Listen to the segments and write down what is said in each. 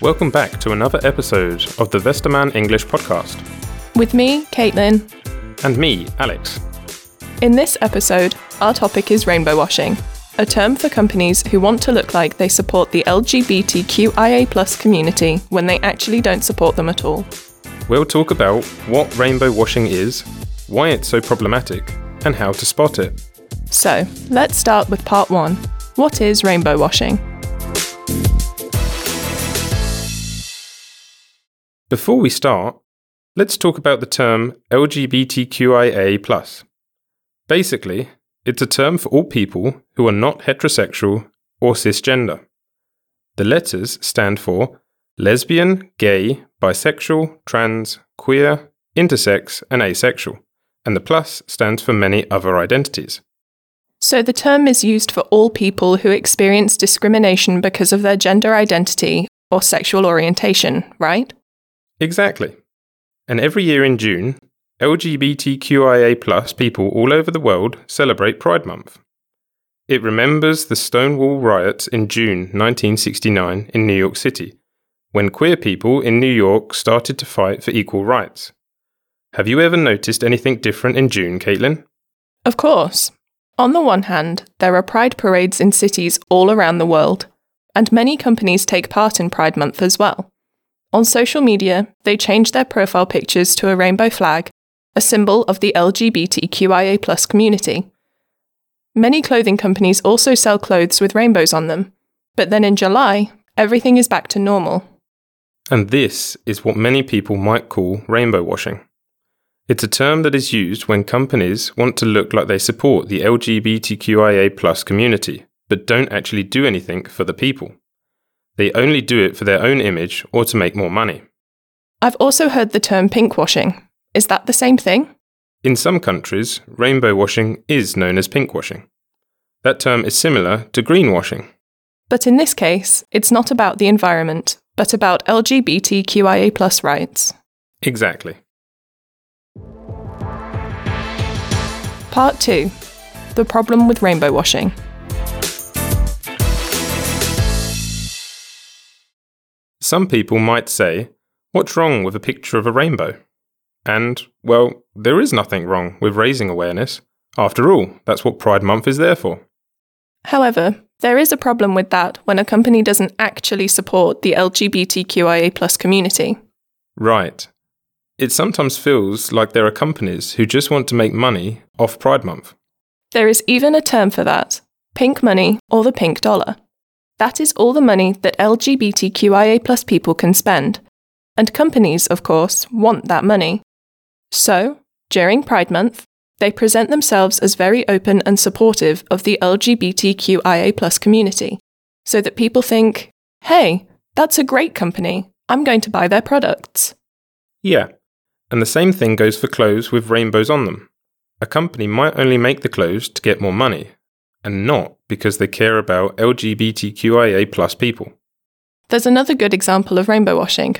Welcome back to another episode of the Westermann English podcast. With me, Caitlin. And me, Alex. In this episode, our topic is rainbow washing, a term for companies who want to look like they support the LGBTQIA community when they actually don't support them at all. We'll talk about what rainbow washing is, why it's so problematic, and how to spot it. So, let's start with part one. What is rainbow washing? Before we start, let's talk about the term LGBTQIA. Basically, it's a term for all people who are not heterosexual or cisgender. The letters stand for lesbian, gay, bisexual, trans, queer, intersex, and asexual, and the plus stands for many other identities. So the term is used for all people who experience discrimination because of their gender identity or sexual orientation, right? Exactly. And every year in June, LGBTQIA people all over the world celebrate Pride Month. It remembers the Stonewall riots in June 1969 in New York City, when queer people in New York started to fight for equal rights. Have you ever noticed anything different in June, Caitlin? Of course. On the one hand, there are pride parades in cities all around the world, and many companies take part in Pride Month as well. On social media, they change their profile pictures to a rainbow flag, a symbol of the LGBTQIA community. Many clothing companies also sell clothes with rainbows on them, but then in July, everything is back to normal. And this is what many people might call rainbow washing. It's a term that is used when companies want to look like they support the LGBTQIA community, but don't actually do anything for the people. They only do it for their own image or to make more money. I've also heard the term pinkwashing. Is that the same thing? In some countries, rainbow washing is known as pinkwashing. That term is similar to greenwashing. But in this case, it's not about the environment, but about LGBTQIA rights. Exactly. Part 2 The Problem with Rainbow Washing. Some people might say, What's wrong with a picture of a rainbow? And, well, there is nothing wrong with raising awareness. After all, that's what Pride Month is there for. However, there is a problem with that when a company doesn't actually support the LGBTQIA community. Right. It sometimes feels like there are companies who just want to make money off Pride Month. There is even a term for that pink money or the pink dollar. That is all the money that LGBTQIA people can spend. And companies, of course, want that money. So, during Pride Month, they present themselves as very open and supportive of the LGBTQIA community, so that people think, hey, that's a great company, I'm going to buy their products. Yeah, and the same thing goes for clothes with rainbows on them. A company might only make the clothes to get more money, and not because they care about LGBTQIA plus people. There's another good example of rainbow washing.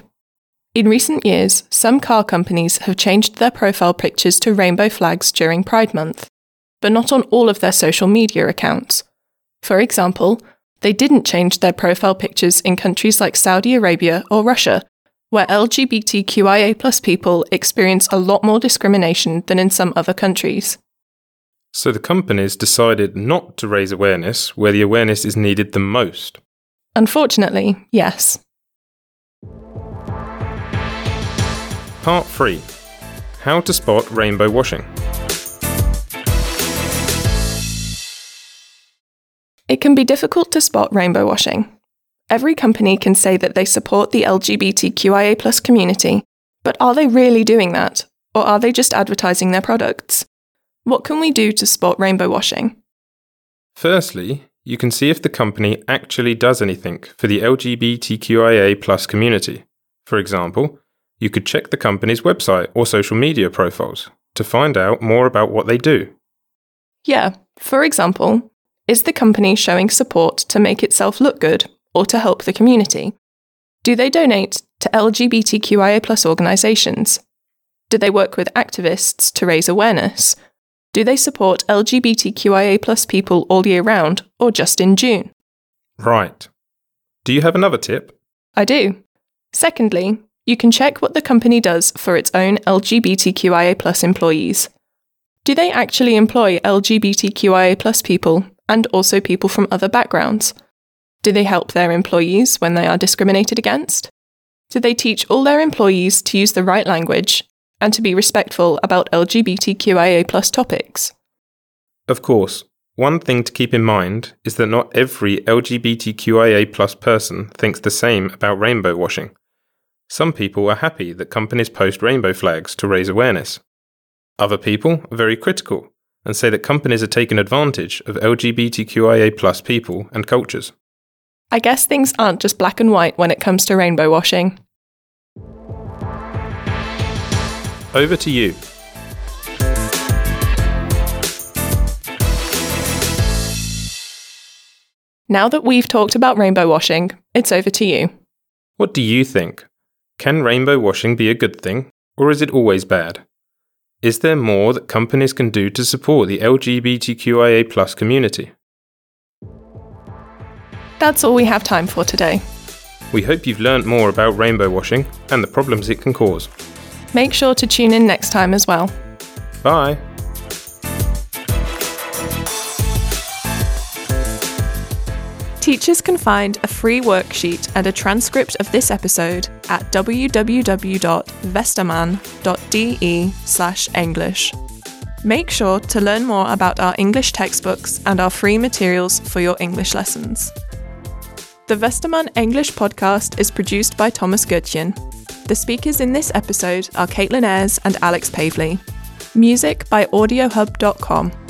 In recent years, some car companies have changed their profile pictures to rainbow flags during Pride Month, but not on all of their social media accounts. For example, they didn't change their profile pictures in countries like Saudi Arabia or Russia, where LGBTQIA people experience a lot more discrimination than in some other countries. So the companies decided not to raise awareness where the awareness is needed the most. Unfortunately, yes. Part 3 How to spot rainbow washing. It can be difficult to spot rainbow washing. Every company can say that they support the LGBTQIA community, but are they really doing that? Or are they just advertising their products? What can we do to spot rainbow washing? Firstly, you can see if the company actually does anything for the LGBTQIA community. For example, you could check the company's website or social media profiles to find out more about what they do. Yeah, for example, is the company showing support to make itself look good or to help the community? Do they donate to LGBTQIA organisations? Do they work with activists to raise awareness? Do they support LGBTQIA plus people all year round or just in June? Right. Do you have another tip? I do. Secondly, you can check what the company does for its own LGBTQIA employees. Do they actually employ LGBTQIA people and also people from other backgrounds? Do they help their employees when they are discriminated against? Do they teach all their employees to use the right language and to be respectful about LGBTQIA topics? Of course, one thing to keep in mind is that not every LGBTQIA person thinks the same about rainbow washing. Some people are happy that companies post rainbow flags to raise awareness. Other people are very critical and say that companies are taking advantage of LGBTQIA people and cultures. I guess things aren't just black and white when it comes to rainbow washing. Over to you. Now that we've talked about rainbow washing, it's over to you. What do you think? Can rainbow washing be a good thing, or is it always bad? Is there more that companies can do to support the LGBTQIA community? That's all we have time for today. We hope you've learnt more about rainbow washing and the problems it can cause. Make sure to tune in next time as well. Bye. Teachers can find a free worksheet and a transcript of this episode at www.westermann.de/english. Make sure to learn more about our English textbooks and our free materials for your English lessons. The Westermann English podcast is produced by Thomas Goodchen. The speakers in this episode are Caitlin Ayres and Alex Pavley. Music by AudioHub.com.